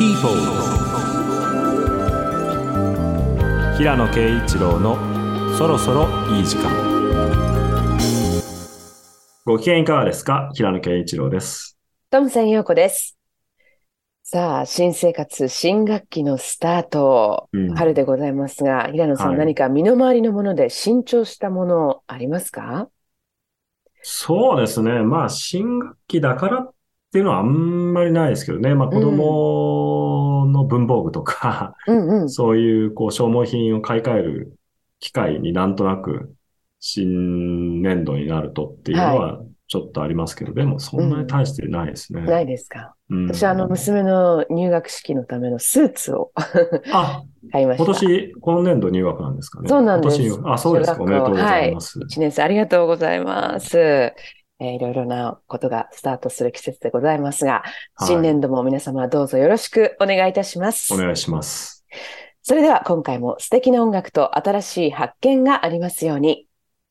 People 平野啓一郎のそろそろいい時間。ご機嫌いかがですか？平野啓一郎です。トムさん陽子です。さあ、新生活、新学期のスタート、うん。春でございますが、平野さん、はい。何か身の回りのもので新調したものありますか？そうですね。まあ、新学期だからっていうのはあんまりないですけどね。まあ、子供の文房具とか、うんうん。そういう、こう、消耗品を買い替える機会になんとなく、新年度になるとっていうのは、ちょっとありますけど、でも、そんなに大してないですね。ないですか？うん私、あの、娘の入学式のためのスーツをあ、買いました。今年、今年度入学なんですかね。そうなんですあ、そうですか。おめでとうございます。1年生ありがとうございます。えーいろいろなことがスタートする季節でございますが、はい。新年度も皆様どうぞよろしくお願いいたします。お願いします。それでは今回も素敵な音楽と新しい発見がありますように。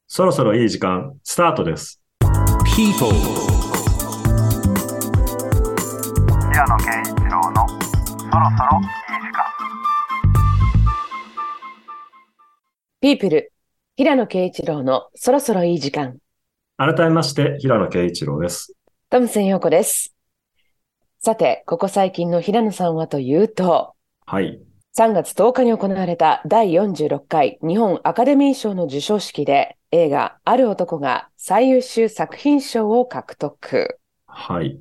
そろそろいい時間、スタートです。People 平野啓一郎のそろそろいい時間PEOPLE、平野啓一郎のそろそろいい時間。改めまして、平野啓一郎です。トムセン陽子です。さて、ここ最近の平野さんはというと、はい。3月10日に行われた第46回日本アカデミー賞の授賞式で映画ある男が最優秀作品賞を獲得。はい。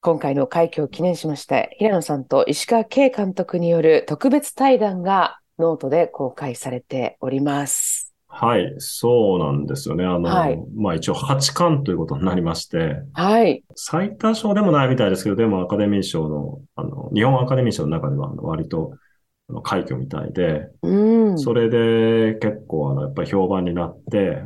今回の快挙を記念しまして、平野さんと石川慶監督による特別対談がノートで公開されております。はい。そうなんですよね。あの、はいまあ一応8冠ということになりまして、はい。最多賞でもないみたいですけど、でもアカデミー賞の、あの、日本アカデミー賞の中では割とあの快挙みたいで、うん。それで結構あの、やっぱり評判になって、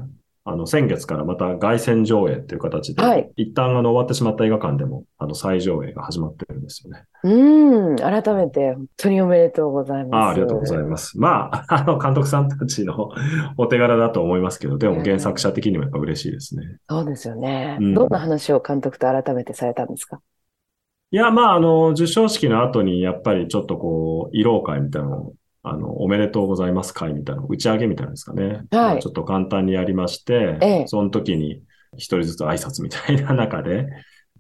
あの、先月からまた凱旋上映っていう形で、はい一旦あの、終わってしまった映画館でも、あの、再上映が始まってるんですよね。うん。改めて本当におめでとうございます。ああ、ありがとうございます。まあ、あの、監督さんたちのお手柄だと思いますけど、でも原作者的にもやっぱ嬉しいですね。そうですよね。うんどんな話を監督と改めてされたんですか？いや、まあ、あの、授賞式の後に、やっぱりちょっとこう、慰労会みたいなのを、あの、おめでとうございます会みたいなの、打ち上げみたいなんですかね。まあちょっと簡単にやりまして、ええ。その時に一人ずつ挨拶みたいな中で、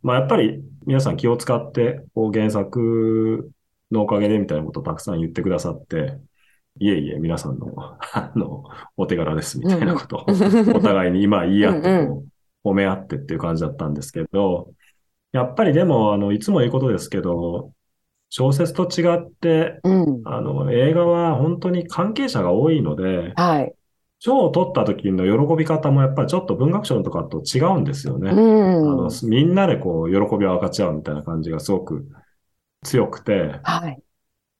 まあ、やっぱり皆さん気を使って、こう、原作のおかげでみたいなことをたくさん言ってくださって、いえいえ、皆さんの、あの、お手柄ですみたいなことを、お互いに今言い合って褒め合ってっていう感じだったんですけど、やっぱりでも、あの、いつも言うことですけど、小説と違って、うん。あの、映画は本当に関係者が多いので、はい。賞を取った時の喜び方もやっぱりちょっと文学賞とかと違うんですよね。うん。あの、みんなでこう、喜びを分かち合うみたいな感じがすごく強くて、はい。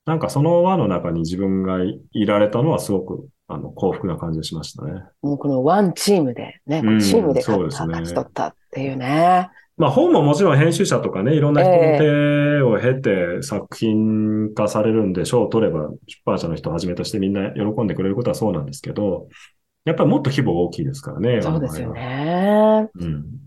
なんかその輪の中に自分がいいられたのはすごく、あの、幸福な感じがしましたね。もうこのワンチームでね、うんチームで勝った、ね勝ち取ったっていうね。まあ本ももちろん編集者とかね、いろんな人の手を経て作品化されるんで、賞を取れば出版社の人をはじめとしてみんな喜んでくれることはそうなんですけど、やっぱりもっと規模が大きいですからね。そうですよ我ね。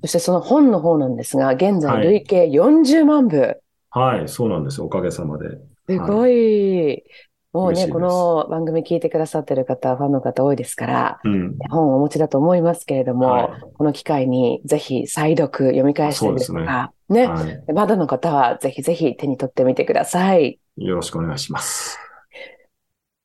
そしてその本の方なんですが、現はい在累計40万部。はい、そうなんですよ。おかげさまで。すごい。もうね、この番組聞いてくださってる方、ファンの方多いですから、うん。本をお持ちだと思いますけれども、はいこの機会にぜひ再読、読み返したりですとか、ね、はい。まだの方はぜひぜひ手に取ってみてください。よろしくお願いします。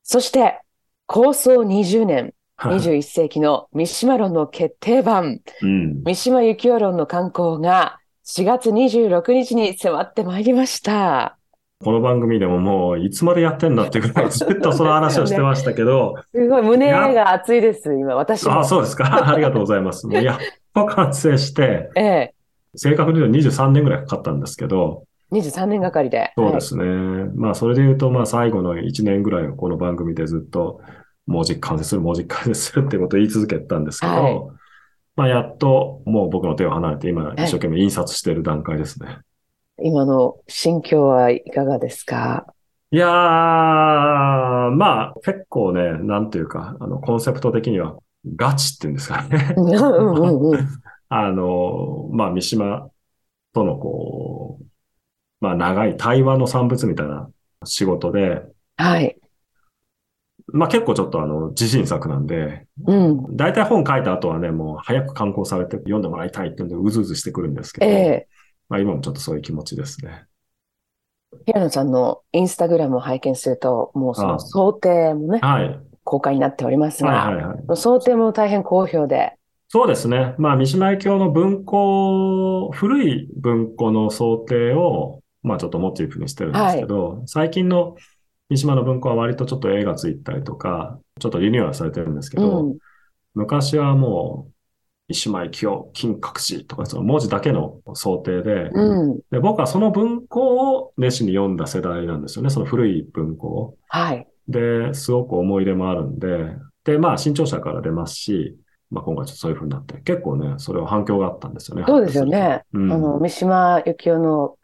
そして、構想20年、はい21世紀の三島論の決定版、うん。三島由紀夫論の刊行が4月26日に迫ってまいりました。この番組でももういつまでやってんだっていうぐらいずっとその話をしてましたけど、すごい胸が熱いです、今、私も。あ、そうですか。ありがとうございます。もうやっと完成して、ええ、正確に言うと23年ぐらいかかったんですけど、23年がかりで。そうですね。まあ、それで言うと、まあ、最後の1年ぐらいをこの番組でずっと、文字完成する、文字完成するってことを言い続けてたんですけど、はいまあ、やっと、もう僕の手を離れて、今、一生懸命印刷している段階ですね。今の心境はいかがですか？いやー、まあ、結構ね、なんていうか、あの、コンセプト的には、ガチっていうんですかね。うんうんうん。あの、まあ、三島とのこう、まあ長い対話の産物みたいな仕事で、はい。まあ結構ちょっとあの自信作なんで、うん。大体本書いた後はね、もう早く刊行されて読んでもらいたいっていうんでうずうずしてくるんですけど、ええまあ今もちょっとそういう気持ちですね。平野さんのインスタグラムを拝見すると、もうその想定もね、はい。公開になっておりますはいが、はいはい。想定も大変好評で、そうですね。まあ、三島由紀夫の文庫、古い文庫の想定を、まあ、ちょっとモチーフにしてるんですけど、最近の三島の文庫は割とちょっと絵がついたりとか、ちょっとリニューアルされてるんですけど、うん。昔はもう、三島由紀夫、金閣寺とか、その文字だけの想定で、うん。で、僕はその文庫を熱心に読んだ世代なんですよね。その古い文庫を。はい。で、すごく思い入れもあるんで、で、まあ、新潮社から出ますし、まあ、今回ちょっとそういう風になって、結構ね、それは反響があったんですよね。そうですよね。うんあの、三島由紀夫の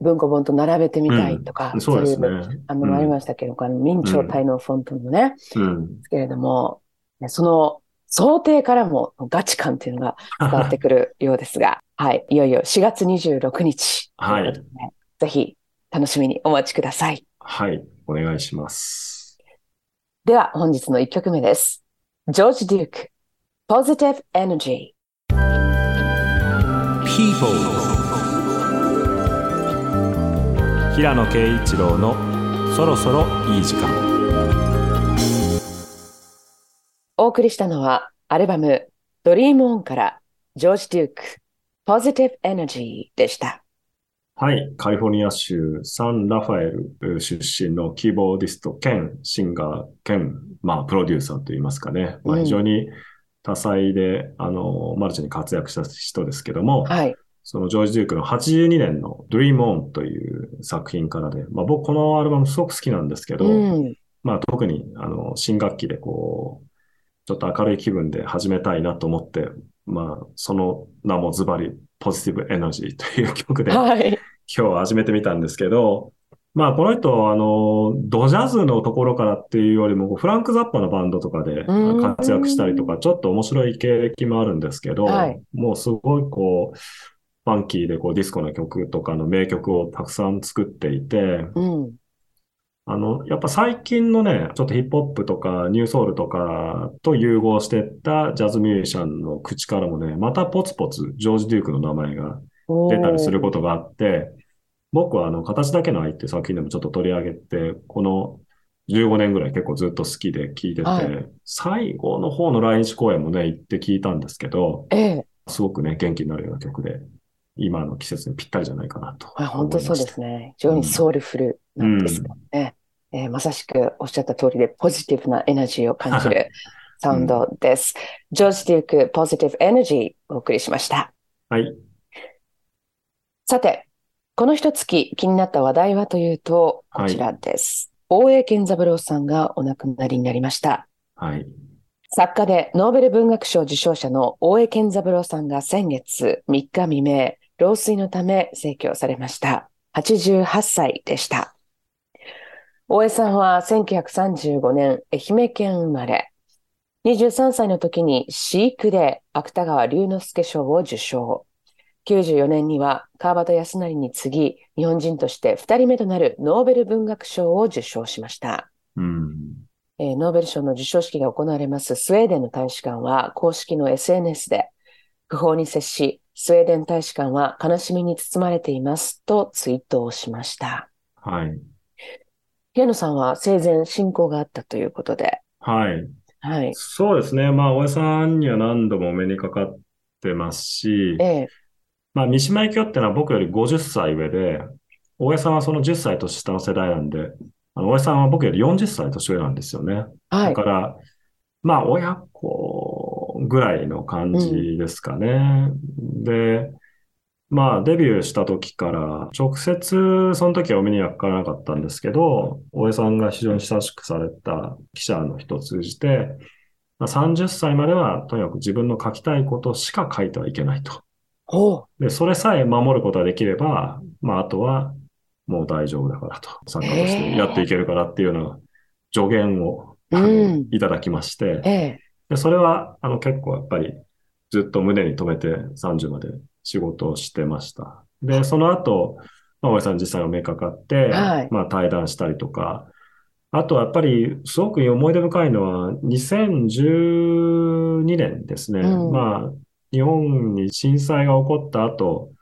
文庫本と並べてみたいとか、そうですねいう、。あの、うんありましたけど、あの、明朝体のフォントのね、うん。ですけれども、ねその想定からもガチ感っていうのが伝わってくるようですが、はい。いよいよ4月26日。はいとうことでぜひ楽しみにお待ちください。はい、お願いします。では本日の1曲目です。ジョージ・デューク、Positive Energy。People 平野啓一郎のそろそろいい時間。お送りしたのはアルバム Dream On からジョージ・デューク、Positive Energy でした。はい、カリフォルニア州サンラファエル出身のキーボーディスト兼シンガー兼、まあ、プロデューサーといいますかね。まあ、うん非常に多彩で、あの、マルチに活躍した人ですけども、はい。そのジョージ・デュークの82年の Dream On という作品からで、まあ僕このアルバムすごく好きなんですけど、うん。まあ特にあの新学期でこう、ちょっと明るい気分で始めたいなと思って、まあその名もズバリポジティブエナジーという曲で今はい。日は始めてみたんですけど、まあこの人、あの、ドジャズのところからっていうよりも、フランク・ザッパのバンドとかでうん活躍したりとか、ちょっと面白い経歴もあるんですけど、はいもうすごいこう、ファンキーでこうディスコの曲とかの名曲をたくさん作っていて、うん。あの、やっぱ最近のね、ちょっとヒップホップとかニューソウルとかと融合してったジャズミュージシャンの口からもね、またポツポツジョージ・デュークの名前が出たりすることがあって、僕はあの、形だけの愛って作品でもちょっと取り上げて、この15年ぐらい結構ずっと好きで聴いてて、はい最後の方の来日公演もね、行って聴いたんですけど、ええ。すごくね、元気になるような曲で、今の季節にぴったりじゃないかなとあ本当そうですね。非常にソウルフルなんですかね。えーまさしくおっしゃった通りで、ポジティブなエナジーを感じるサウンドです。ジョージ・デューク、ポジティブエナジーお送りしました。はい。さて、この一月気になった話題はというと、こちらです。大江健三郎さんがお亡くなりになりました。はい。作家でノーベル文学賞受賞者の大江健三郎さんが先月3日未明、老衰のため逝去されました。88歳でした。大江さんは1935年愛媛県生まれ、23歳の時に飼育で芥川龍之介賞を受賞。94年には川端康成に次ぎ、日本人として2人目となるノーベル文学賞を受賞しました。うん。えーノーベル賞の授賞式が行われますスウェーデンの大使館は公式の SNS で不法に接し、スウェーデン大使館は悲しみに包まれていますとツイートをしました。はい。平野さんは生前親交があったということで、はい。はい。そうですね。まあ、大江さんには何度もお目にかかってますしえ、えまあ、三島由紀夫ってのは僕より50歳上で、大江さんはその10歳年下の世代なんで、あの大江さんは僕より40歳年上なんですよね。はい。だから、まあ、親子ぐらいの感じですかね。で、まあ、デビューした時から、直接その時はお目にはかからなかったんですけど、大江さんが非常に親しくされた記者の人を通じて、まあ、30歳まではとにかく自分の書きたいことしか書いてはいけないと。で、それさえ守ることができれば、まあ、あとはもう大丈夫だからと。作家としてやっていけるからっていうような助言を、いただきまして、ええで、それは、あの、結構やっぱりずっと胸に留めて30まで仕事をしてました。で、その後、まあ、大江さん実際お目かかって、はいまあ対談したりとか、あとはやっぱりすごく思い出深いのは2012年ですね。うんまあ日本に震災が起こった後、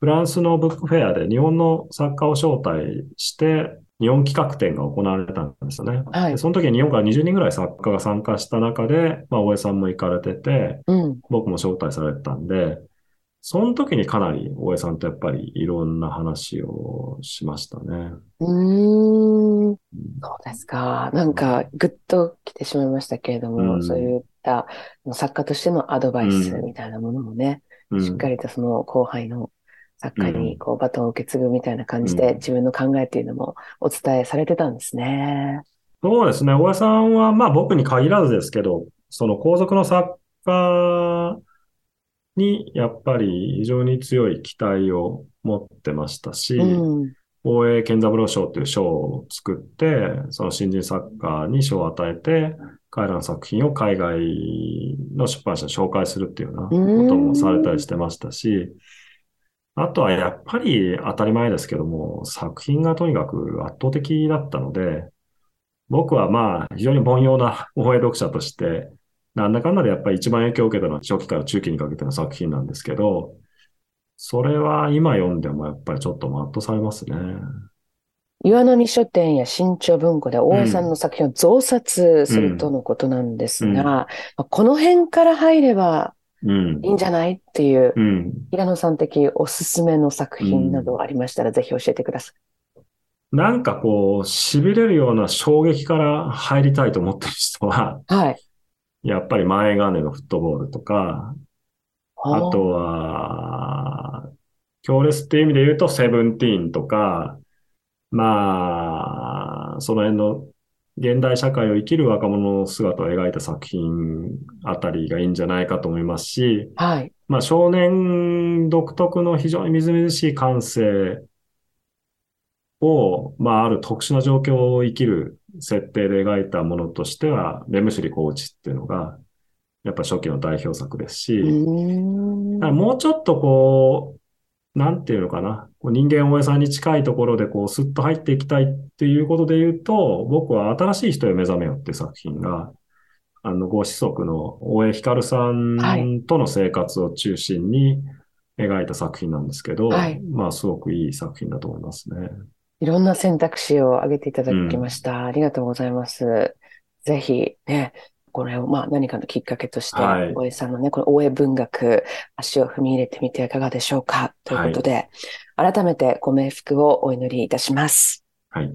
フランスのブックフェアで日本の作家を招待して、日本企画展が行われたんですよね。はいでその時に日本から20人ぐらい作家が参加した中で、まあ大江さんも行かれてて、うん。僕も招待されてたんで、その時にかなり大江さんとやっぱりいろんな話をしましたね。うーん。そうですか。なんか、ぐっと来てしまいましたけれども、うんそういった作家としてのアドバイスうんみたいなものもね、うんしっかりとその後輩の作家うんにこうバトンを受け継ぐみたいな感じで、うん自分の考えっていうのもお伝えされてたんですね。そうですね。大江さんは、まあ僕に限らずですけど、その皇族の作家にやっぱり非常に強い期待を持ってましたし、うん。大江健三郎賞という賞を作って、その新人作家に賞を与えて、彼らの作品を海外の出版社に紹介するっていうようなこともされたりしてましたし、あとはやっぱり当たり前ですけども、作品がとにかく圧倒的だったので、僕はまあ非常に凡庸な 大江読者として、なんだかんだでやっぱり一番影響を受けたのは初期から中期にかけての作品なんですけど、それは今読んでもやっぱりちょっと圧倒されますね。岩波書店や新潮文庫で大江さんの作品を増刷するとのことなんですうんが、まあこの辺から入ればうんいい。んじゃない？っていう、うん。平野さん的おすすめの作品などありましたら、ぜひ教えてください。なんかこう、痺れるような衝撃から入りたいと思ってる人は、はい。やっぱり前金のフットボールとか、ああとは、強烈っていう意味で言うと、セブンティーンとか、まあ、その辺の現代社会を生きる若者の姿を描いた作品あたりがいいんじゃないかと思いますし、はい。まあ少年独特の非常にみずみずしい感性を、まあある特殊な状況を生きる設定で描いたものとしては、レムシュリコーチっていうのが、やっぱ初期の代表作ですし、もうちょっとこう、なんていうのかな。こう人間大江さんに近いところでこうスッと入っていきたいっていうことで言うと、僕は新しい人へ目覚めよっていう作品が、あの、ご子息の大江光さはいんとの生活を中心に描いた作品なんですけど、はいまあすごくいい作品だと思いますね。いろんな選択肢を挙げていただきました。ありがとうございます。ぜひね、これをまあ何かのきっかけとして、はい大江さんのね、この大江文学、足を踏み入れてみてはいかがでしょうかということで、改めてご冥福をお祈りいたします。はい。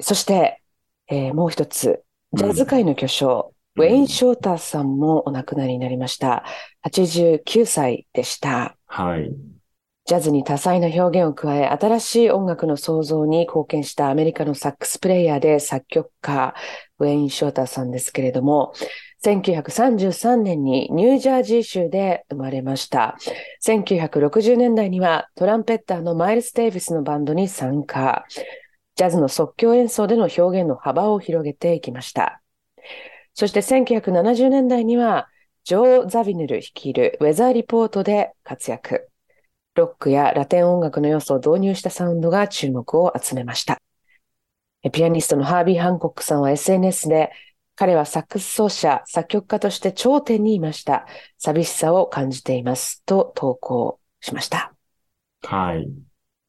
そして、えーもう一つ、ジャズ界の巨匠、うんウェイン・ショーターさんもお亡くなりになりました。89歳でした。はい。ジャズに多彩な表現を加え、新しい音楽の創造に貢献したアメリカのサックスプレイヤーで作曲家、ウェイン・ショーターさんですけれども、1933年にニュージャージー州で生まれました。1960年代にはトランペッターのマイルス・デイビスのバンドに参加。ジャズの即興演奏での表現の幅を広げていきました。そして1970年代には、ジョー・ザビヌル率いるウェザーリポートで活躍。ロックやラテン音楽の要素を導入したサウンドが注目を集めました。えピアニストのハービー・ハンコックさんは SNS で、彼はサックス奏者、作曲家として頂点にいました。寂しさを感じています。と投稿しました。はい。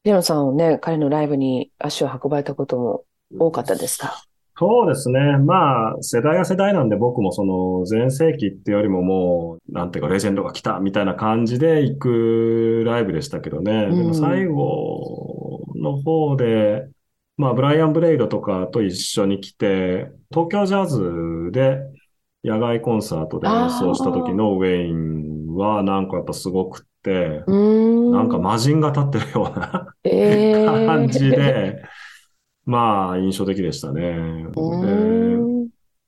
レオンさんはね、彼のライブに足を運ばれたことも多かったですか？そうですね。まあ、世代が世代なんで僕もその前世紀ってよりももう、なんていうかレジェンドが来たみたいな感じで行くライブでしたけどね。うんでも最後の方で、まあ、ブライアン・ブレイドとかと一緒に来て、東京ジャズで野外コンサートで演奏した時のウェインはなんかやっぱすごくって。なんか魔人が立ってるような えー感じで、まあ、印象的でしたね。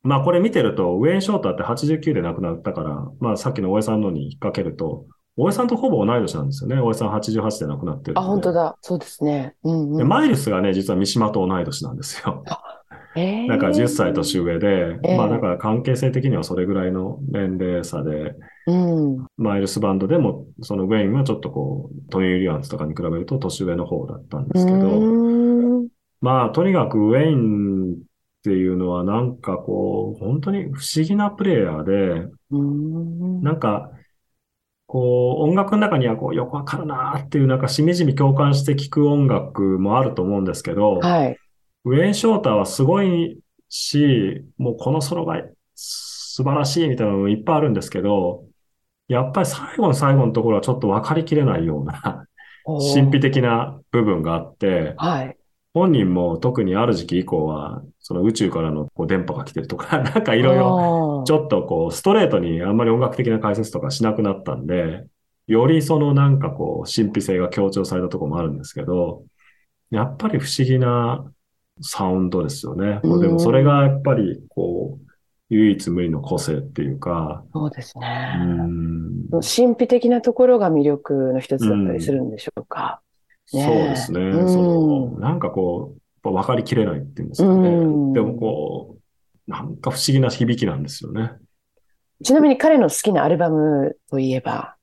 まあ、これ見てると、ウェイン・ショーターって89で亡くなったから、まあ、さっきの大江さんのに引っ掛けると、大江さんとほぼ同い年なんですよね。大江さん88で亡くなってるあ、んで。本当だ。そうですね。うんで、うん。マイルスがね、実は三島と同い年なんですよ。えーだから10歳年上で、ええまあ、だから関係性的にはそれぐらいの年齢差で、うん。マイルスバンドでも、そのウェインはちょっとこう、トニー・リアムズとかに比べると年上の方だったんですけど、うんまあ、とにかくウェインっていうのはなんかこう、本当に不思議なプレイヤーで、うんなんか、こう、音楽の中にはこう、よくわかるなーっていう、なんかしみじみ共感して聴く音楽もあると思うんですけど、はい。ウェイン・ショーターはすごいし、もうこのソロが素晴らしいみたいなのもいっぱいあるんですけど、やっぱり最後の最後のところはちょっと分かりきれないような神秘的な部分があって、はい。本人も特にある時期以降は、その宇宙からのこう電波が来てるとか、なんかいろいろろちょっとこう、ストレートにあんまり音楽的な解説とかしなくなったんで、よりそのなんかこう、神秘性が強調されたところもあるんですけど、やっぱり不思議なサウンドですよね。もうでもそれがやっぱりこう、唯一無二の個性っていうか、そうですうね。ん、神秘的なところが魅力の一つだったりするんでしょうか。そうねですね。うんその、なんかこう、分かりきれないっていうんですかね。うんでもこう、なんか不思議な響きなんですよね。ちなみに彼の好きなアルバムといえば、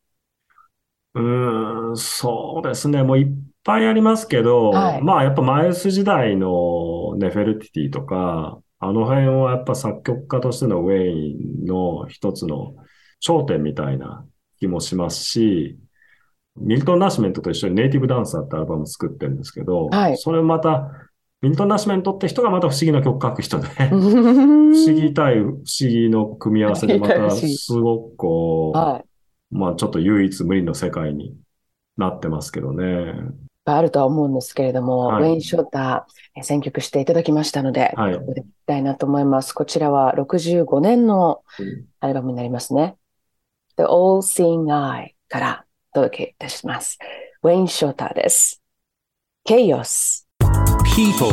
うーん、そうですね。もういっぱいありますけど、はいまあやっぱマイルス時代のネフェルティティとか、あの辺はやっぱ作曲家としてのウェインの一つの頂点みたいな気もしますし、ミルトン・ナッシュメントと一緒にネイティブ・ダンサーってアルバム作ってるんですけど、はいそれまた、ミルトン・ナッシュメントって人がまた不思議な曲書く人で、不 不思議対不思議の組み合わせでまたすごくこう、はい。まあちょっと唯一無二の世界になってますけどね。あるとは思うんですけれども、はいウェイン・ショーターえ選曲していただきましたので、はいここで聞きたいなと思います。こちらは65年のうんアルバムになりますね。The All-Seeing Eye からお届けいたします。ウェイン・ショーターです。Chaos。People,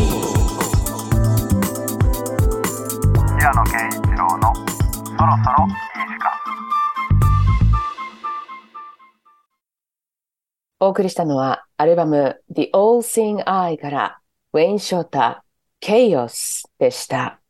平野啓一郎のそろそろいい時間お送りしたのはアルバム The All-Seeing Eye からウェイン・ショーター Chaos でした。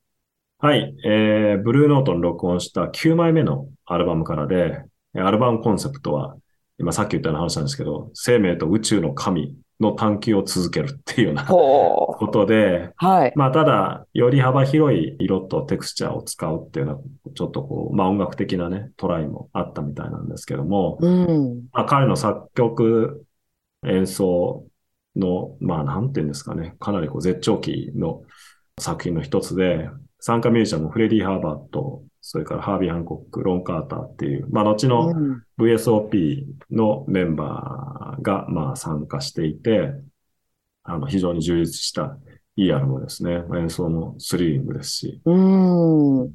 はい。えー、ブルーノートに録音した9枚目のアルバムからで、えーアルバムコンセプトは、今さっき言ったような話なんですけど、生命と宇宙の神の探求を続けるっていうような。ことで、はい。まあただ、より幅広い色とテクスチャーを使うっていうのは、ちょっとこう、まあ音楽的なね、トライもあったみたいなんですけども、うん。まあ、彼の作曲、演奏の、まあ、なんていうんですかね、かなりこう絶頂期の作品の一つで、参加ミュージシャンもフレディ・ハーバート、それからハービー・ハンコック、ロン・カーターっていう、まあ、後のうん VSOP のメンバーが、まあ、参加していて、あの、非常に充実したいいアルバムですね。演奏もスリリングですし。うん。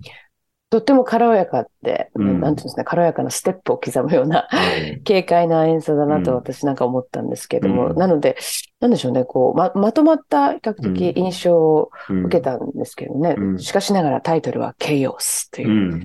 とっても軽やかで、うん。なんていうんですか、軽やかなステップを刻むような、は い軽快な演奏だなとうん。私なんか思ったんですけども、うん。なので、なんでしょうね、こう、ま、まとまった比較的印象をうん受けたんですけどね。うん。しかしながらタイトルは Chaos という。う、ん。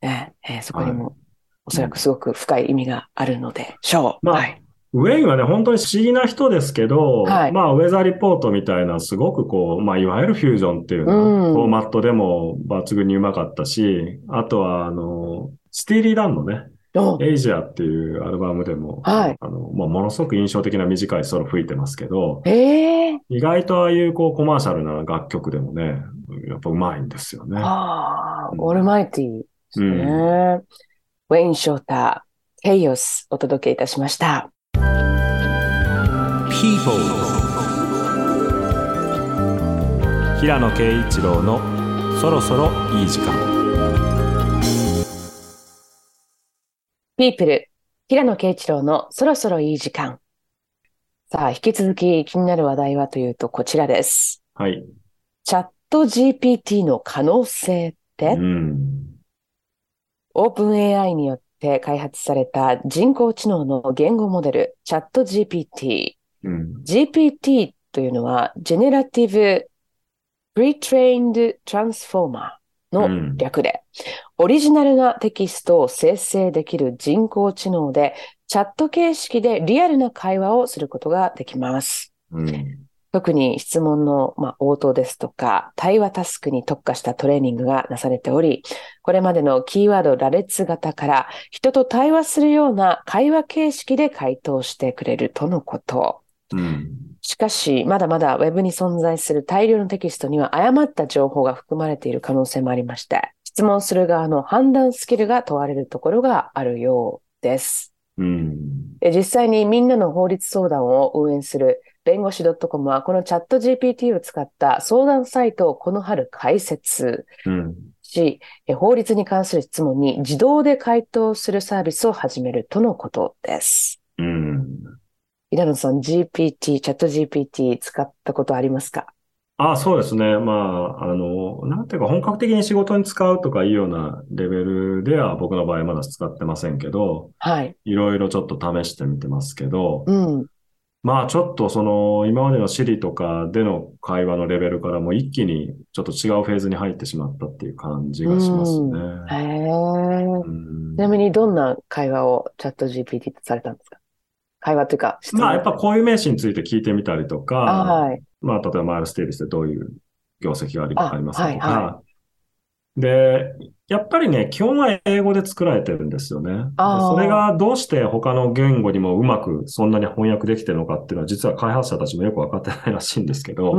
ねえーそこにもおそらくすごく深い意味があるのでしょう。まあはい。ウェインはね、本当に不思議な人ですけど、はい。まあ、ウェザーリポートみたいな、すごくこう、まあ、いわゆるフュージョンっていうよううん。な、フォーマットでも抜群にうまかったし、あとは、あの、スティーリー・ダンのね、お。エイジアっていうアルバムでも、はい。あの、まあ、ものすごく印象的な短いソロ吹いてますけど、ええ。意外とああいうこう、コマーシャルな楽曲でもね、やっぱうまいんですよね。ああ、うん。オールマイティーですね。ウェイン・ショーター、Chaos お届けいたしました。People, 平野啓一郎のそろそろいい時間。People 平野啓一郎のそろそろいい時間。さあ、引き続き気になる話題はというとこちらです。はい。チャット GPT の可能性って、うん。オープン AI によって開発された人工知能の言語モデル、チャット GPT。うん。GPT というのは、Generative Pre-trained Transformer の略で、オリジナルなテキストを生成できる人工知能で、チャット形式でリアルな会話をすることができます。うん。特に質問の、まあ、応答ですとか、対話タスクに特化したトレーニングがなされており、これまでのキーワード羅列型から人と対話するような会話形式で回答してくれるとのこと。うん。しかし、まだまだウェブに存在する大量のテキストには誤った情報が含まれている可能性もありまして、質問する側の判断スキルが問われるところがあるようです。うん。で実際にみんなの法律相談を運営する弁護士 .com はこのチャット GPT を使った相談サイトをこの春開設うん。法律に関する質問に自動で回答するサービスを始めるとのことです。うん。稲野さん、GPT、チャット GPT 使ったことありますか？あ、そうですね。まあ、あの、なんていうか、本格的に仕事に使うとかいうようなレベルでは僕の場合まだ使ってませんけど、はい。いろいろちょっと試してみてますけど、うん。まあちょっとその今までの Siri とかでの会話のレベルからもう一気にちょっと違うフェーズに入ってしまったっていう感じがしますね。へえ。うんちなみにどんな会話をチャット GPT とされたんですか？会話というか。まあやっぱこういう名詞について聞いてみたりとあか、はい。まあ例えばマイルステーリスでどういう業績がありますかとはいか、で、やっぱりね、基本は英語で作られてるんですよね。それがどうして他の言語にもうまくそんなに翻訳できてるのかっていうのは実は開発者たちもよくわかってないらしいんですけど。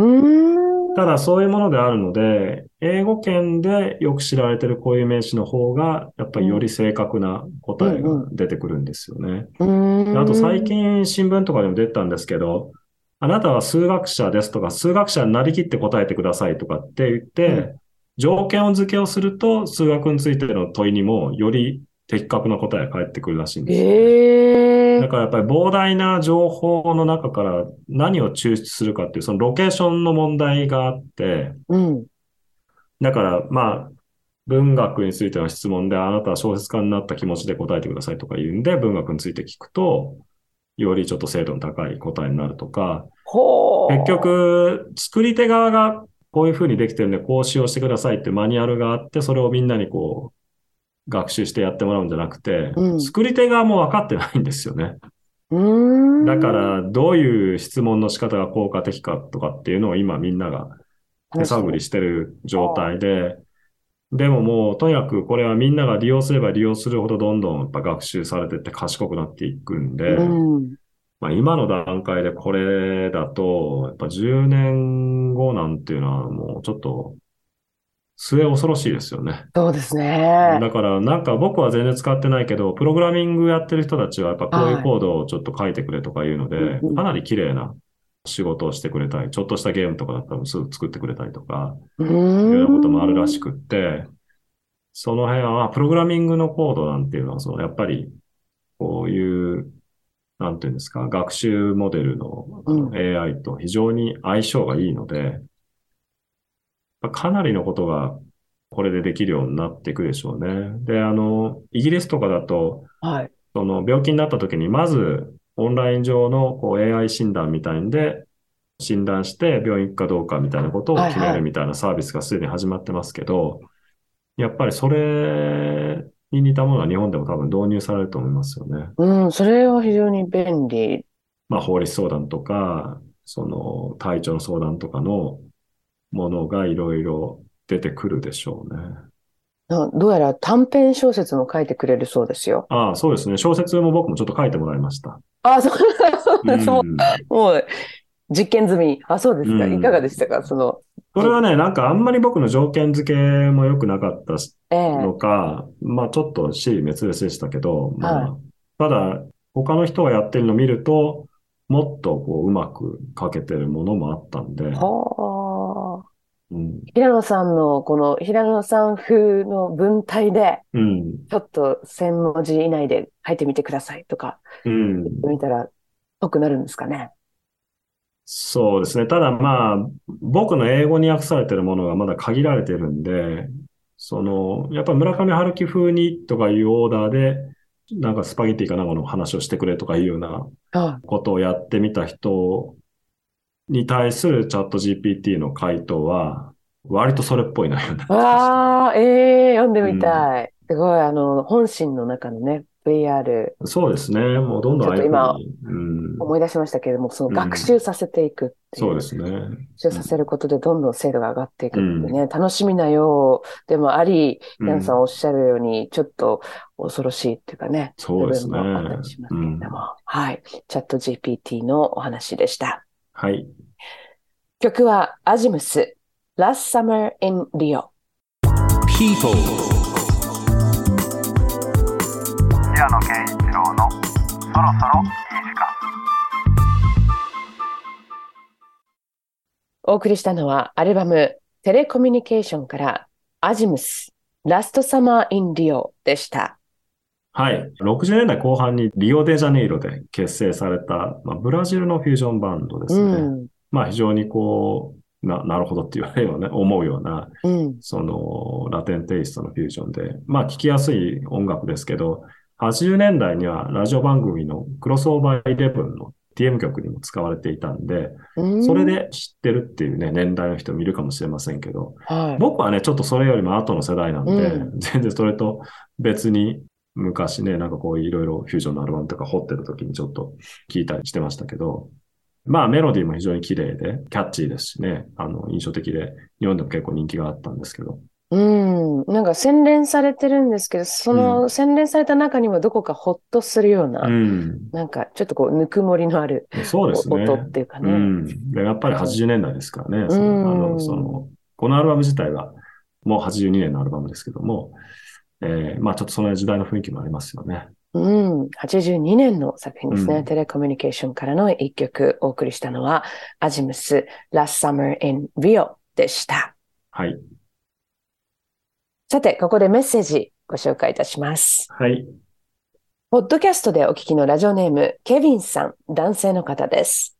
ただそういうものであるので、英語圏でよく知られてるこういう名詞の方が、やっぱりより正確な答えが出てくるんですよね。あと最近新聞とかでも出てたんですけど、あなたは数学者ですとか、数学者になりきって答えてくださいとかって言って、う条件を付けをすると、数学についての問いにもより的確な答えが返ってくるらしいんですよね。ええだからやっぱり膨大な情報の中から何を抽出するかっていう、そのロケーションの問題があって、うん。だからまあ、文学についての質問で、あなたは小説家になった気持ちで答えてくださいとか言うんで、文学について聞くと、よりちょっと精度の高い答えになるとか。結局、作り手側がこういうふうにできてるんで、こう使用してくださいってマニュアルがあって、それをみんなにこう、学習してやってもらうんじゃなくて、うん作り手側も分かってないんですよね。だから、どういう質問の仕方が効果的かとかっていうのを今みんなが手探りしてる状態で、でももうとにかくこれはみんなが利用すれば利用するほどどんどんやっぱ学習されてって賢くなっていくんで、うん。まあ今の段階でこれだと、やっぱ10年後なんていうのはもうちょっと末恐ろしいですよね。そうですね。だからなんか僕は全然使ってないけど、プログラミングやってる人たちはやっぱこういうコードをちょっと書いてくれとか言うのでうんうん、かなり綺麗な仕事をしてくれたり、ちょっとしたゲームとかだったらすぐ作ってくれたりとか、ういろんー。なんこともあるらしくって、その辺は、まあプログラミングのコードなんていうのは、そのやっぱり、こういう、なんていうんですか、学習モデルの AI と非常に相性がいいので、まあかなりのことがこれでできるようになっていくでしょうね。で、あの、イギリスとかだと、はい。その病気になった時に、まずオンライン上のこう AI 診断みたいんで、診断して病院行くかどうかみたいなことを決めはいはいるみたいなサービスがすでに始まってますけど、やっぱりそれに似たものは日本でも多分導入されると思いますよね。うん、それは非常に便利。まあ法律相談とか、その体調の相談とかのものがいろいろ出てくるでしょうね。などうやら短編小説も書いてくれるそうですよ。ああ、そうですね。小説も僕もちょっと書いてもらいました。あ、そう、そううんもう、実験済み。あ、そうですか。うんいかがでしたか？その、これはね、なんかあんまり僕の条件付けも良くなかったしええのか、まあちょっと死滅裂でしたけど、まはあ、ただ他の人がやってるのを見ると、もっとこううまく書けてるものもあったんで、はあ。うん、平野さんの、この平野さん風の文体で、うん、ちょっと1000文字以内で書いてみてくださいとか、うん。見たら、濃くなるんですかね。そうですね。ただまあ、僕の英語に訳されてるものがまだ限られてるんで、その、やっぱ村上春樹風にとかいうオーダーで、なんかスパゲティかなんかの話をしてくれとかいうようなはことをやってみた人に対するチャット GPT の回答は、割とそれっぽい内容になってい。ました。わあ、ええ読んでみたい。すごい、あの、本心の中のね、VR、そうですね。もうどんどんああいうふうん、思い出しましたけれども、そのうん学習させていくっていう。そうですね。一緒させることでどんどん精度が上がっていくっていうね、楽しみなようでもあり、うんヤンさんおっしゃるように、ちょっと恐ろしいっていうかね、そうですね部分もあったりしますけれども、はい。チャット GPT のお話でした。はい。曲はアジムス、Last Summer in Rio。People, 平野啓一郎のそろそろいい時間お送りしたのはアルバムテレコミュニケーションからアジムス、Last Summer in Rio でした。はい。60年代後半にリオデジャネイロで結成された、まあ、ブラジルのフュージョンバンドですね。うん。まあ非常にこう、な、なるほどって言われるような、思うような、うん。そのラテンテイストのフュージョンで、まあ聞きやすい音楽ですけど、80年代にはラジオ番組のクロスオーバーイレブンの TM 曲にも使われていたんで、うんそれ、で知ってるっていうね、年代の人もいるかもしれませんけど、はい。僕はね、ちょっとそれよりも後の世代なんで、うん全然それと別に昔ね、なんかこういろいろフュージョンのアルバムとか掘ってる時にちょっと聞いたりしてましたけど、まあメロディーも非常に綺麗で、キャッチーですしね、あの、印象的で、日本でも結構人気があったんですけど、うん。なんか洗練されてるんですけど、その洗練された中にもどこかほっとするような、うん、なんかちょっとこうぬくもりのあるそうですね。音っていうかね。うん。で、やっぱり80年代ですからね、その、その、このアルバム自体はもう82年のアルバムですけども、えーまあちょっとその時代の雰囲気もありますよね。うん。82年の作品ですね。うんテレコミュニケーションからの一曲お送りしたのは、アジムス、Last Summer in Rio でした。はい。さて、ここでメッセージご紹介いたします。はい。ポッドキャストでお聞きのラジオネーム、ケビンさん、男性の方です。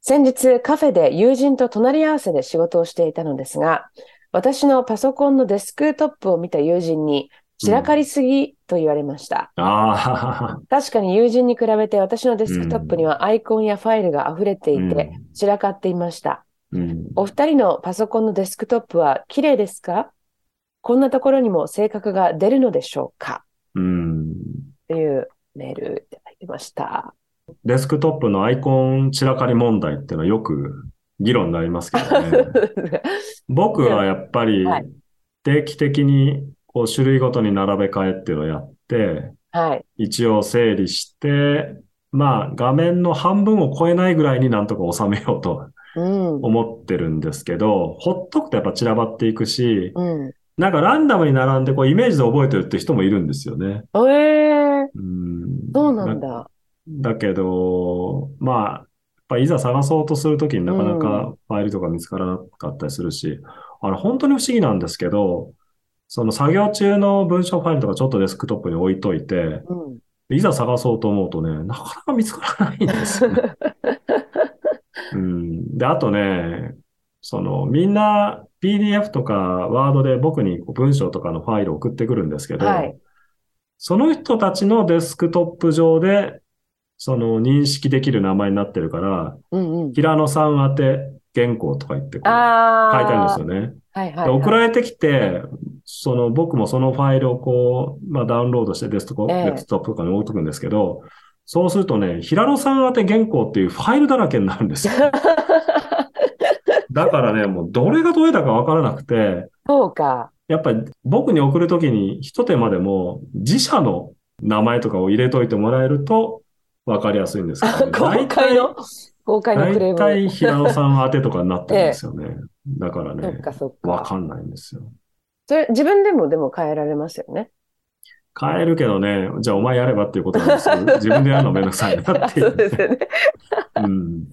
先日、カフェで友人と隣り合わせで仕事をしていたのですが、私のパソコンのデスクトップを見た友人に、散らかりすぎと言われました。ああ、確かに友人に比べて私のデスクトップにはアイコンやファイルが溢れていて、散らかっていました。うん。お二人のパソコンのデスクトップは綺麗ですか？こんなところにも性格が出るのでしょうか？うん。というメールいただきました。デスクトップのアイコン散らかり問題っていうのはよく議論になりますけどね。僕はやっぱりはい定期的にこう種類ごとに並べ替えっていうのをやって、はい。一応整理して、まあ画面の半分を超えないぐらいになんとか収めようとうん。思ってるんですけど、ほっとくとやっぱ散らばっていくし、うん。なんかランダムに並んでこうイメージで覚えてるって人もいるんですよね。ええうん。そうなんだ。だけど、まあ、やっぱいざ探そうとするときになかなうかファイルとか見つからなかったりするし、あれ本当に不思議なんですけど、その作業中の文章ファイルとかちょっとデスクトップに置いといて、うん。いざ探そうと思うとね、なかなか見つからないんですよね。うん。で、あとね、そのみんな PDF とか Word で僕に文章とかのファイルを送ってくるんですけど、はい。その人たちのデスクトップ上で、その認識できる名前になってるから、うんうん。平野さん宛て原稿とか言って。書いてあるんですよね。はいはい、はい。られてきて、その僕もそのファイルをこう、まあダウンロードしてデスクトップとかに置いとくんですけど、そうするとね、平野さん宛て原稿っていうファイルだらけになるんですよ。だからね、もうどれがどれだかわからなくて、そうか。やっぱり僕に送るときに一手間でも自社の名前とかを入れといてもらえるとわかりやすいんですけど、ね、公開の、公開のクレーム。大体平野さん宛てとかになってるんですよね。だからね。わかんないんですよ。それ、自分でもでも変えられますよね。変えるけどね、じゃあお前やればっていうことなんですけど、自分でやるのめんどくさいなっていそうですよね。うん。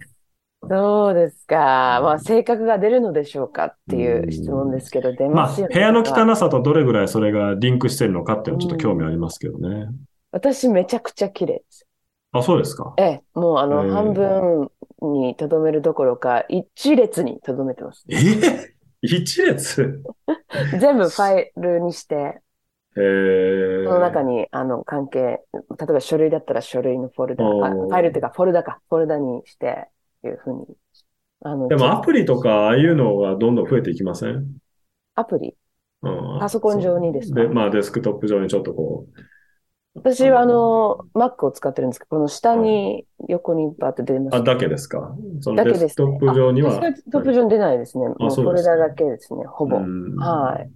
そうですか。まあ、性格が出るのでしょうかっていう質問ですけど、出まあ、ますよね。部屋の汚さとどれぐらいそれがリンクしてるのかっていうのはちょっと興味ありますけどね。私めちゃくちゃ綺麗です。あ、そうですか。ええ、もうあの、ええ半分にとどめるどころか、一列にとどめてます。え？ー一列？全部ファイルにして、えー、その中に、あの、関係、例えば書類だったら書類のフォルダ、ファイルっていうか、フォルダか、フォルダにして、いうふうに。あの、でもアプリとか、ああいうのがどんどん増えていきません？アプリ。うん。パソコン上にですか？で、まあデスクトップ上にちょっとこう、私はあの、Mac を使ってるんですけど、この下に横にバーって出ます。あ、だけですか？そのだけですねデスクトップ上には？あデスクトップ上に出ないですね。もうそうですかフォルダだけですね、ほぼ。うんはい。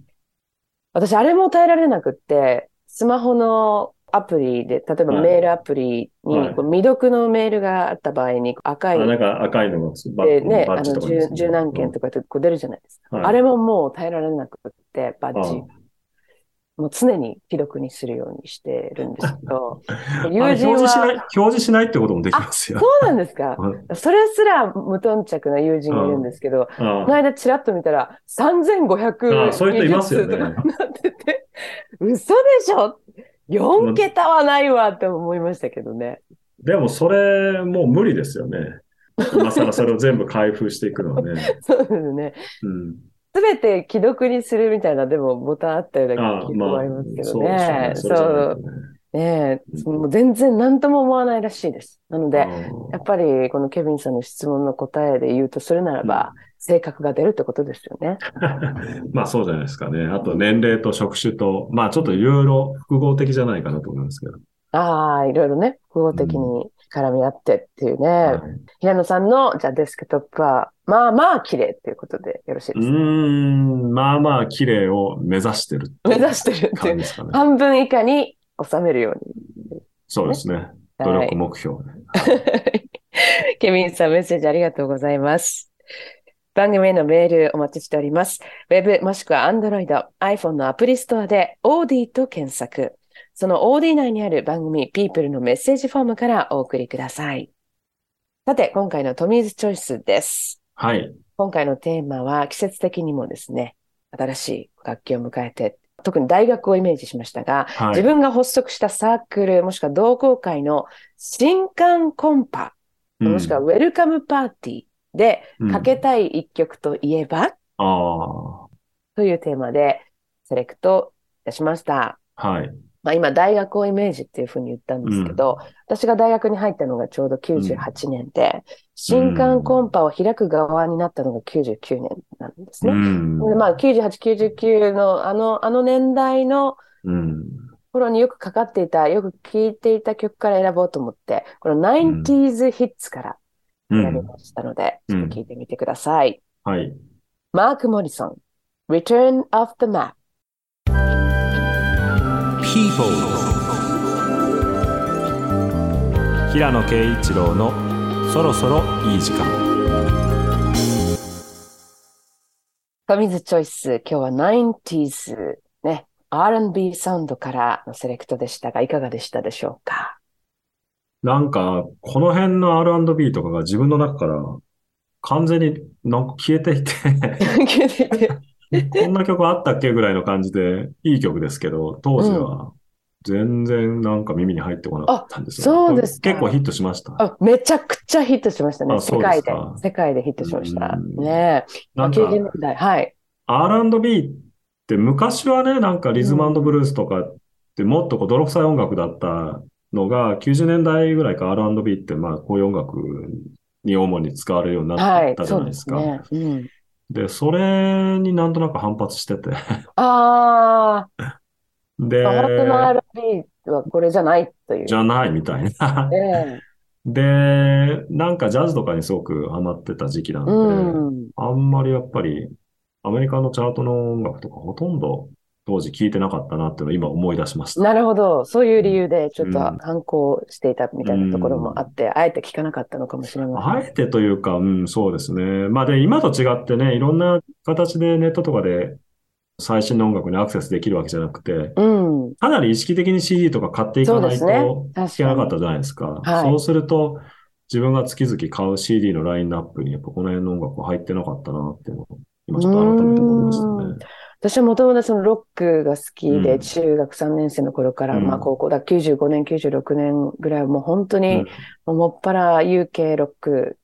私、あれも耐えられなくって、スマホのアプリで、例えばはいメールアプリに、はいこう未読のメールがあった場合に、赤いあ、なんか赤いのがバッでね、あバッジの、とかにですね十十何件とかってこう出るじゃないですか。はいあれももう耐えられなくって、バッジあ。もう常に既読にするようにしてるんですけど、友人表示しない、は、表示しないってこともできますよ。そうなんですか？はいそれすら無頓着な友人がいるんですけど、あこの間チラッと見たら3500あそういう人いますよねなってて、嘘でしょ ?4 桁はないわって思いましたけどね。でもそれもう無理ですよね。今更それを全部開封していくのはね。そうですね。うん。すべて既読にするみたいな、でもボタンあったようなああ、まあ記憶もありますけ、どね。ね。それじゃないとねねえ、うんもう全然何とも思わないらしいです。なので、あやっぱりこのケビンさんの質問の答えで言うとするならば、性格が出るってことですよね。ー まあそうじゃないですかね。あと年齢と職種と、まあちょっといろいろ複合的じゃないかなと思いますけど。ああ、いろいろね、複合的に絡み合ってっていうね。はい平野さんの、じゃあデスクトップは、まあまあ綺麗っていうことでよろしいうですか？ーん、まあまあ綺麗を目指してる目いう指してるっていう。半分以下に収めるように。そうですね。努力目標ね。ケビンさん、メッセージありがとうございます。番組へのメールお待ちしております。ウェブもしくは Android、iPhone のアプリストアで OD と検索。その OD 内にある番組 People のメッセージフォームからお送りください。さて、今回のトミーズチョイスです。はい。今回のテーマは季節的にもですね、新しい楽器を迎えて、特に大学をイメージしましたが、はい。自分が発足したサークル、もしくは同好会の新刊コンパ、うんもしくはウェルカムパーティーでうんかけたい一曲といえば、あというテーマでセレクトいたしました。あ、はい。まあ今、大学をイメージっていうふうに言ったんですけど、私が大学に入ったのがちょうど98年で、新刊コンパを開く側になったのが99年なんですうね。ん。でまあ、98、99のあの、あの年代のうん。頃によくかかっていた、よく聴いていた曲から選ぼうと思って、この 90s ヒッツからうん。選びましたので、うんちょっと聞いてみてください。はい。マーク・モリソン、Return of the Map。People 平野啓一郎のそろそろいい時間。トミズチョイス、今日は 90s、ね、R&B サウンドからのセレクトでしたが、いかがでしたでしょうか？なんか、この辺の R&B とかが自分の中から完全になんか消えていて、聞いていてこんな曲あったっけぐらいの感じで、いい曲ですけど、当時は全然なんか耳に入ってこなかったんですよね。あそうですか結構ヒットしました。あめちゃくちゃヒットしましたね。世界で。世界でヒットしました。うんねえ。なんか、90年代。はい。R&B って昔はね、なんかリズムブルースとかってもっとこう泥臭い音楽だったのが、90年代ぐらいから R&B ってまあこういう音楽に主に使われるようになはいっ。たじそうでゃないですか。すね。うん。で、それになんとなく反発してて。ああ、で、の R&B はこれじゃないという。じゃないみたいな。ええで、なんかジャズとかにすごくハマってた時期なんで、うん。あんまりやっぱりアメリカのチャートの音楽とかほとんど当時聞いてなかったなっていうのを今思い出しました。なるほど。そういう理由でちょっとうん反抗していたみたいなところもあって、あえて聞かなかったのかもしれません。あえてというか、うん、そうですね。まあで、今と違ってね、いろんな形でネットとかで最新の音楽にアクセスできるわけじゃなくて、うん。かなり意識的に CD とか買っていかないと確聞けなかったじゃないですか。はいそうすると、自分が月々買う CD のラインナップにやっぱこの辺の音楽は入ってなかったなっていうのを今ちょっと改めて思いましたね。私はもともとそのロックが好きで、うん。中学3年生の頃から、うん。まあ高校だ、95年、96年ぐらいはもう本当に、うん。もっぱら UK ロック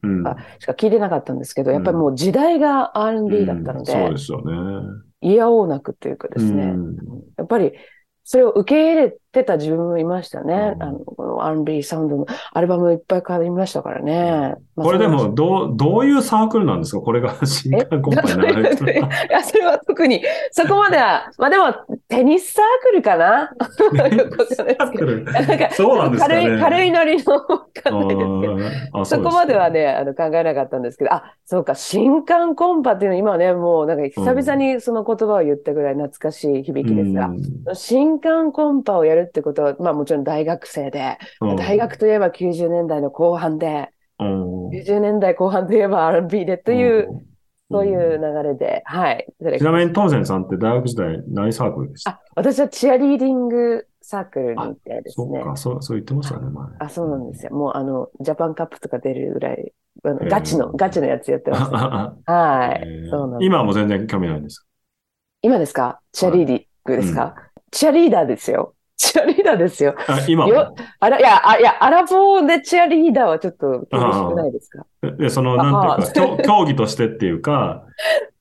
しか聞いてなかったんですけど、やっぱりもう時代が R&B だったので、うんそうですよね。嫌おうなくというかですね、うん。やっぱりそれを受け入れってた自分もいましたね。うん。あの、この R&B サウンドのアルバムいっぱい買いましたからね。まあこれでも、どう、どういうサークルなんですか？これが 新え刊コンパになられて いや、それは特に、そこまでは、まあでも、テニスサークルかな？そうなんですかね。軽い、軽いノリの、わかんないですけど。ああそこまでは。ね、あの考えなかったんですけど、あ、そうか、新刊コンパっていうのは今ね、もうなんか久々にその言葉を言ったぐらい懐かしい響きですが、うん。新刊コンパをやるってことは、まあもちろん大学生で、うん大学といえば90年代の後半で、うん90年代後半といえば R&B でという、うんそういう流れで、はい。ちなみに、トンセンさんって大学時代何サークルでした？あ、私はチアリーディングサークルにいてですね。そうか、そう、そう言ってましたね、前。あ、そうなんですよ。もうあの、ジャパンカップとか出るぐらい、あのガチの、ガチのやつやってました。あ はい。えーそうなん。今はもう全然興味ないんです今ですか？チアリーディングですか、チアリーダーですよ。チアリーダーですよ。かあ今も？よあら、いや、あ、いや、アラフォーでチアリーダーはちょっと厳しくないですか？で、その、なんていうか、競 競技としてっていうか、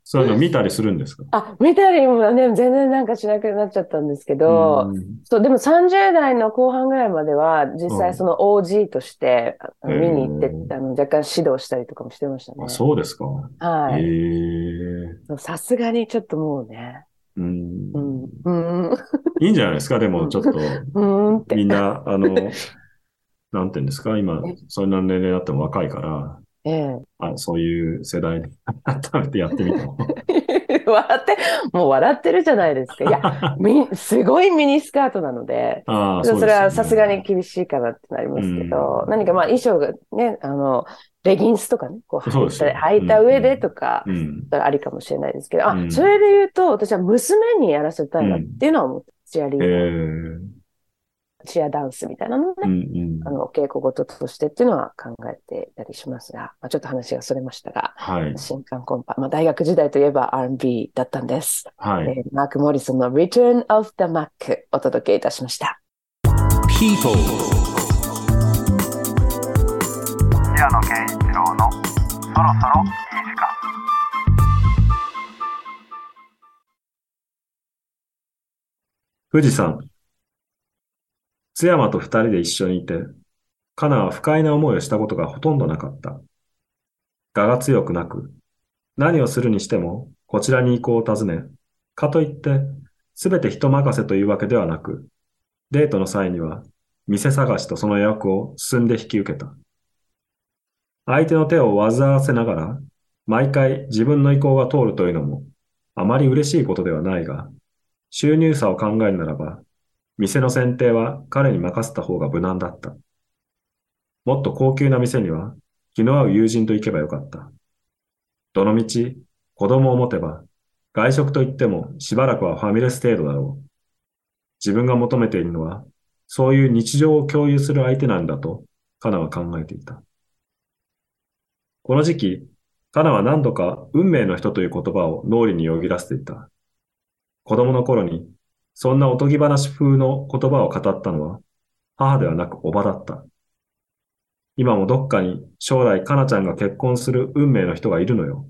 そういうの見たりするんですか？あ、見たりもね、全然なんかしなくなっちゃったんですけど、うんそう、でも30代の後半ぐらいまでは、実うん際その OG として、見に行って、あの、若干指導したりとかもしてましたねあ、。そうですか。はい。さすがにちょっともうね、うん。うん、うん、いいんじゃないですか？でも、ちょっと。みんな、あの、なんていうんですか？今え、そんな年齢になっても若いから、ええ。あそういう世代に 改めてやってみても。笑って、もう笑ってるじゃないですか。いや、み、すごいミニスカートなので、ああ、それはさすがに厳しいかなってなりますけど、何かまあ衣装がね、あの、レギンスとかね、こう履いた履いた上でとか、うん。ありかもしれないですけど、あ、うんそれで言うと、私は娘にやらせたいなっていうのは思って、チアリーえダー、ー、チアダンスみたいなのをね、うんうんあ。の、お稽古事としてっていうのは考えていたりしますが、まあ、ちょっと話がそれましたが、はい。新刊コンパ、まあ、大学時代といえば R&B だったんです。はい。えーマーク・モリソンの Return of the Mac お届けいたしました。People. 平野啓一郎のそろそろいい時間富士山。津山と二人で一緒にいて、カナは不快な思いをしたことがほとんどなかった。我が強くなく、何をするにしても、こちらに行こうを尋ね、かといって、すべて人任せというわけではなく、デートの際には、店探しとその予約を進んで引き受けた。相手の手を煩わせながら、毎回自分の意向が通るというのも、あまり嬉しいことではないが、収入差を考えるならば、店の選定は彼に任せた方が無難だった。もっと高級な店には気の合う友人と行けばよかった。どのみち子供を持てば外食といってもしばらくはファミレス程度だろう。自分が求めているのはそういう日常を共有する相手なんだとカナは考えていた。この時期、カナは何度か運命の人という言葉を脳裏によぎらせていた。子供の頃にそんなおとぎ話風の言葉を語ったのは、母ではなくおばだった。今もどっかに将来かなちゃんが結婚する運命の人がいるのよ。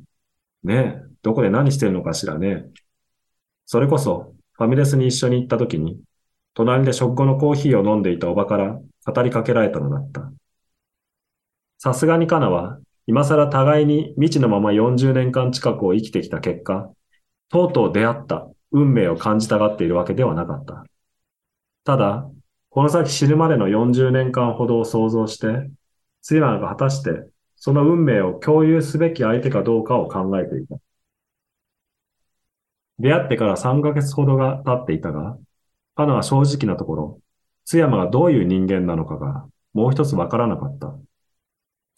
ねえ、どこで何してるのかしらね。それこそ、ファミレスに一緒に行った時に、隣で食後のコーヒーを飲んでいたおばから語りかけられたのだった。さすがにカナは、今更互いに未知のまま40年間近くを生きてきた結果、とうとう出会った運命を感じたがっているわけではなかった。ただ、この先死ぬまでの40年間ほどを想像して、ツイマンが果たしてその運命を共有すべき相手かどうかを考えていた。出会ってから3ヶ月ほどが経っていたが、カナは正直なところ、津山がどういう人間なのかがもう一つわからなかった。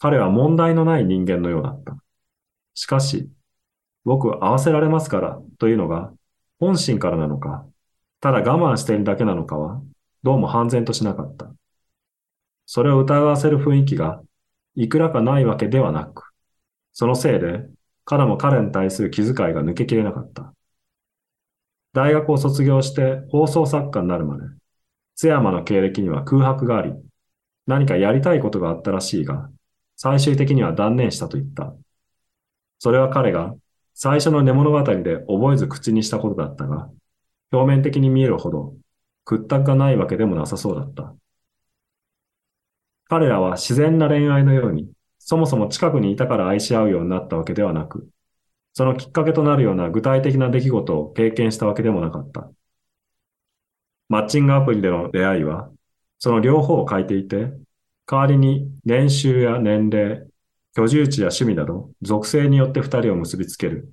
彼は問題のない人間のようだった。しかし、僕は合わせられますからというのが本心からなのか、ただ我慢しているだけなのかは、どうも判然としなかった。それを疑わせる雰囲気が、いくらかないわけではなく、そのせいで、彼も彼に対する気遣いが抜けきれなかった。大学を卒業して放送作家になるまで、津山の経歴には空白があり、何かやりたいことがあったらしいが、最終的には断念したと言った。それは彼が最初の寝物語で覚えず口にしたことだったが、表面的に見えるほど、屈託がないわけでもなさそうだった。彼らは自然な恋愛のように、そもそも近くにいたから愛し合うようになったわけではなく、そのきっかけとなるような具体的な出来事を経験したわけでもなかった。マッチングアプリでの出会いは、その両方を欠いていて、代わりに年収や年齢、居住地や趣味など、属性によって二人を結びつける。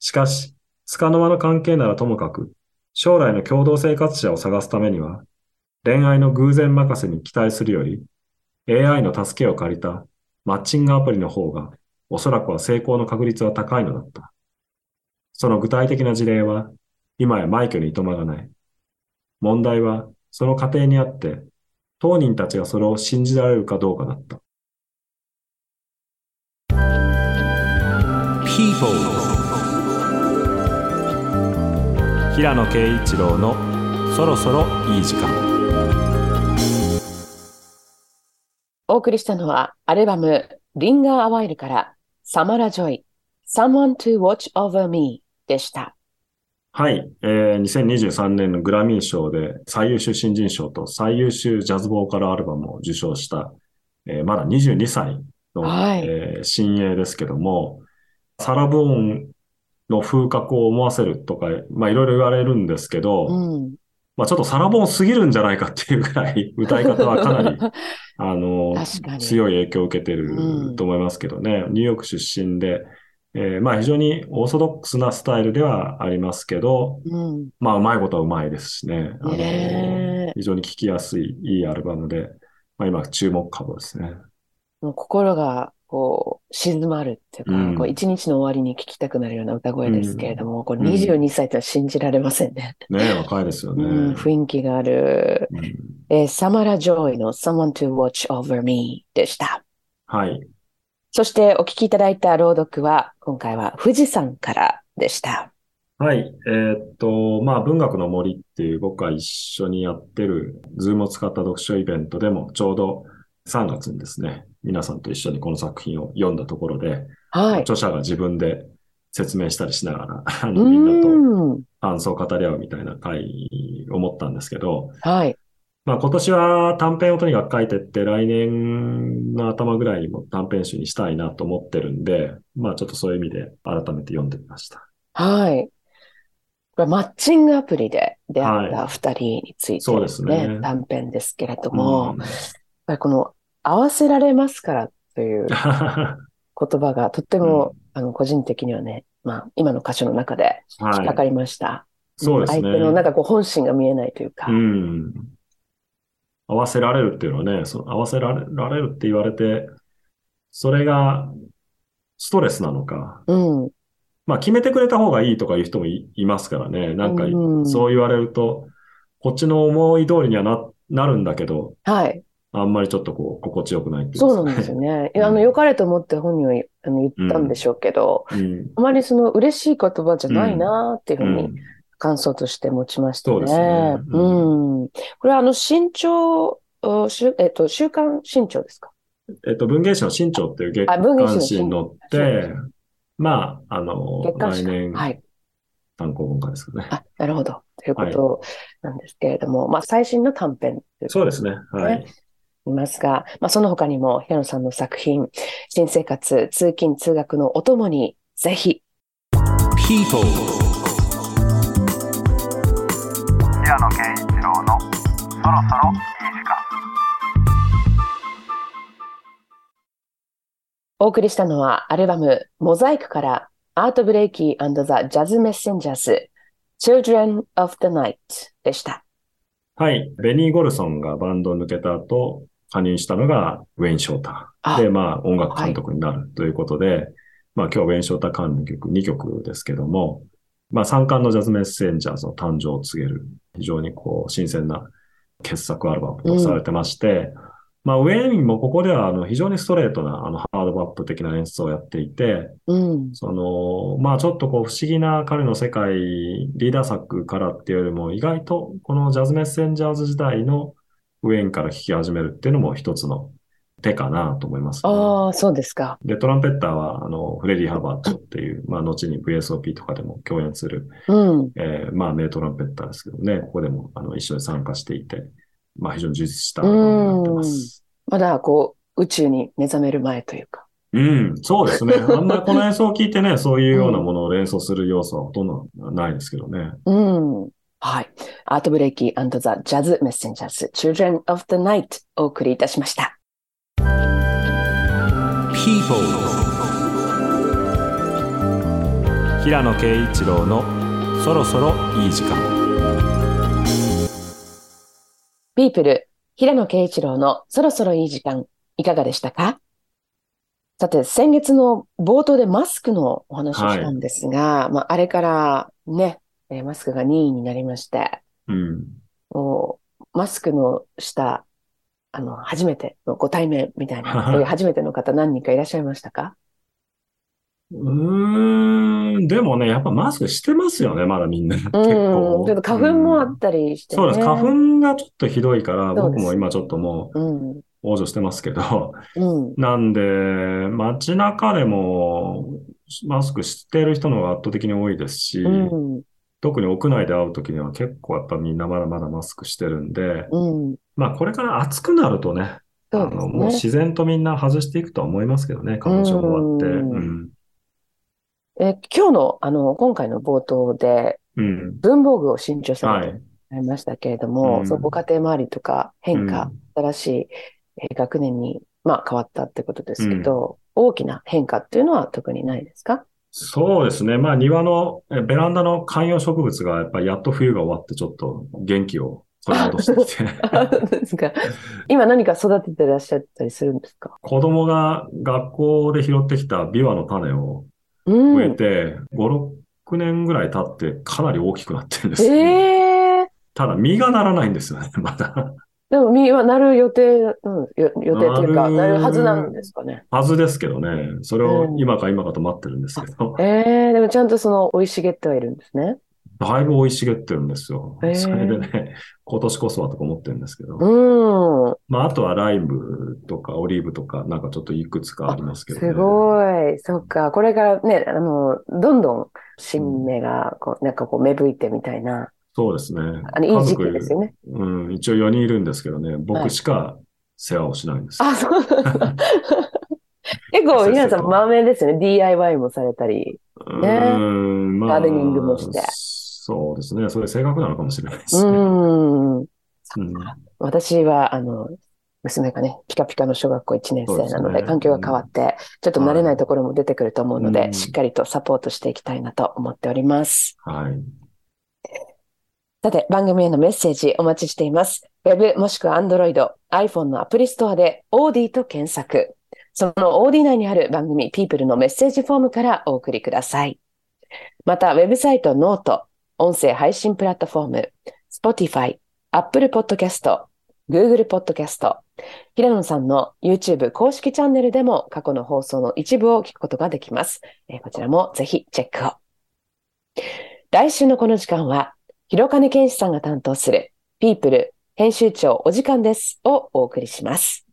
しかし、束の間の関係ならともかく、将来の共同生活者を探すためには、恋愛の偶然任せに期待するより、AI の助けを借りたマッチングアプリの方が、おそらくは成功の確率は高いのだった。その具体的な事例は、今や枚挙にいとまがない。問題は、その過程にあって、当人たちがそれを信じられるかどうかだった。People. 平野啓一郎のそろそろいい時間。お送りしたのは、アルバム、リンガー・アワイルから、サマラ・ジョイ、Someone to Watch Over Me でした。はい、えー、2023年のグラミー賞で最優秀新人賞と最優秀ジャズボーカルアルバムを受賞した、えーまだ22歳の、はいえー新鋭ですけども、サラ・ブオンの風格を思わせるとか、まあいろいろ言われるんですけど、うん。まあちょっとサラ・ボーンすぎるんじゃないかっていうぐらい 歌い方はかなりあの、強い影響を受けてるうんと思いますけどね。ニューヨーク出身で、えーまあ非常にオーソドックスなスタイルではありますけど、うん。まあうまいことはうまいですしね。あのねえ非常に聴きやすい、いいアルバムで、まあ今注目株ですね。もう心が、こう、静まるっていうか、うんこう一日の終わりに聞きたくなるような歌声ですけれども、これうん22歳ってのは信じられませんね。ね若いですよね。うん、雰囲気がある。うんえーサマラ・ジョイの Someone to Watch Over Me でした。はい。そしてお聞きいただいた朗読は、今回は富士山からでした。はい。えーっと、まあ、文学の森っていう僕が一緒にやってる、 Zoom を使った読書イベントでも、ちょうど3月にですね、皆さんと一緒にこの作品を読んだところで、はい。著者が自分で説明したりしながら、あうの、みんなと。感想を語り合うみたいな会を持ったんですけど、はい。まあ今年は短編をとにかく書いてって来年の頭ぐらいにも短編集にしたいなと思ってるんで、まあちょっとそういう意味で改めて読んでみました。はい。これマッチングアプリで出会った二人についてそうですね短編ですけれども、うんやっぱりこの合わせられますからという 言葉がとっても、あの個人的にはね、まあ今の歌詞の中で引っはいかかりました。そうですね。相手のなんかこう本心が見えないというか。うん。合わせられるっていうのはね、その合わせられられるって言われて、それがストレスなのか。うん。まあ決めてくれた方がいいとかいう人もい、いますからね。なんかうんそう言われると、こっちの思い通りにはな、なるんだけど、はい。あんまりちょっとこう、心地よくないっていそうなんですよね。いやあの、良かれと思って本人はあの言ったんでしょうけど、うん。あまりその嬉しい言葉じゃないなっていうふううにん。感想として持ちましたそうですねね。ううん。これはあの、新潮、えっと、週刊新潮ですか？えっと、文芸誌の新潮っていう月あ文芸誌の刊誌に載って、まあ、あの、来年はい。単行本化ですかね。あ、なるほど。ということなんですけれども、まあ、最新の短編というそうですね。はい。いますが、まあ、その他にも平野さんの作品、新生活、通勤通学のお供に、ぜひ、People. 平野啓一郎のそろそろいい時間お送りしたのはアルバム、モザイクから、アートブレイキー &The Jazz Messengers, Children of the Night でした。はい。ベニー・ゴルソンがバンドを抜けた後、加入したのがウェイン・ショータ。あ。ー。で、まあ、音楽監督になる。ということで、まあ、今日ウェイン・ショーター関連曲2曲ですけども、まあ、三冠のジャズメッセンジャーズの誕生を告げる、非常にこう、新鮮な傑作アルバムとされてまして、まあ、ウェインもここでは、あの、非常にストレートな、あの、ハードバップ的な演出をやっていて、うん。その、まあちょっとこう不思議な彼の世界、リーダー作からっていうよりも、意外とこのジャズメッセンジャーズ時代のウェインから聴き始めるっていうのも一つの手かなと思います、ね。ああ、そうですか。で、トランペッターは、あの、フレディ・ハバートっていう、まあ、後に VSOP とかでも共演する、うん。えーまあ、名トランペッターですけどね、ここでも、あの、一緒に参加していて、まあ、非常に充実したアルバムになってます。まだこう、宇宙に目覚める前というか。うん、そうですね。あんまりこの演奏を聞いてね、そういうようなものを連想する要素はほとんどないですけどね。うん。はい。アートブレイキーザ・ジャズ・メッセンジャーズ Children of the Night お送りいたしました。People 平野啓一郎のそろそろいい時間ピープル、平野啓一郎のそろそろいい時間、いかがでしたか？さて、先月の冒頭でマスクのお話をしたんですが、まあ、あれからね、えーマスクが任意になりまして、うん。もう、マスクの下、あの、初めてのご対面みたいな、そういう初めての方何人かいらっしゃいましたか？うーん、でもね、やっぱマスクしてますよね、まだみんな。結うん、構。ちょっと花粉もあったりしてね。そうです。花粉がちょっとひどいから、僕も今ちょっともうん、う往生してますけど、うん、なんで、街中でもマスクしてる人の方が圧倒的に多いですし、うん、特に屋内で会うときには結構やっぱみんなまだまだマスクしてるんで、うん。まあこれから暑くなるとね、あそうですの、もうね。自然とみんな外していくとは思いますけどね、花粉症も終わって。うんうん。え、今日の、あの、今回の冒頭で、うん。文房具を新調されてはい。ありましたけれども、うんそう、ご家庭周りとか変化、うん新しいえー学年に、まあ、変わったってことですけど、大きな変化っていうのは特にないですか？そうですね。まあ庭の、えベランダの観葉植物がやっぱりやっと冬が終わってちょっと元気を取り戻してきて、ですか今何か育ててらっしゃったりするんですか？子供が学校で拾ってきたビワの種をうん。植えて、5、6年ぐらい経ってかなり大きくなってるんですよ、ええただ実がならないんですよね、まだ。でも、実はなる予定、うん、よ予定というか、なるはずなんですかね。はずですけどね。それをうん今か今かと待ってるんですけど、ええでもちゃんとその、生い茂ってはいるんですね。だいぶ生い茂ってるんですよへー。それでね、今年こそはとか思ってるんですけど。うん。まあ、あとはライムとかオリーブとか、なんかちょっといくつかありますけどね。すごい。そっか。これからね、あの、どんどん新芽が、こう、なんかこう、芽吹いてみたいな、そうですね。あの、いい時期ですよね。うん、一応4人いるんですけどね、はい僕しか世話をしないんです。あ、そう。結構、皆さん、まめですよね。DIY もされたり。うねん、まあ、ガーデニングもしてそうですね。それ性格なのかもしれないでうすね。ん。うん私は、あの、娘がね、ピカピカの小学校1年生なので、ですね環境が変わって、ちょっと慣れないところも出てくると思うので、うんしっかりとサポートしていきたいなと思っております。はい。さて、番組へのメッセージお待ちしています。Web もしくは Android、iPhone のアプリストアで OD と検索。その OD 内にある番組 People のメッセージフォームからお送りください。また、ウェブサイトノート、音声配信プラットフォーム、Spotify、Apple Podcast、Google Podcast、平野さんの YouTube 公式チャンネルでも過去の放送の一部を聞くことができます。えこちらもぜひチェックを。来週のこの時間は、広金健志さんが担当する People 編集長お時間ですをお送りします。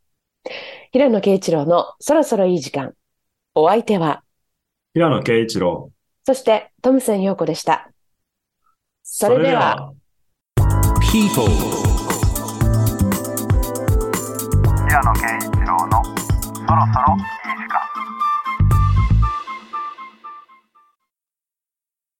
平野啓一郎のそろそろいい時間。お相手は、平野啓一郎。そしてトムセン陽子でした。それでは、People 平野啓一郎のそろそろいい時間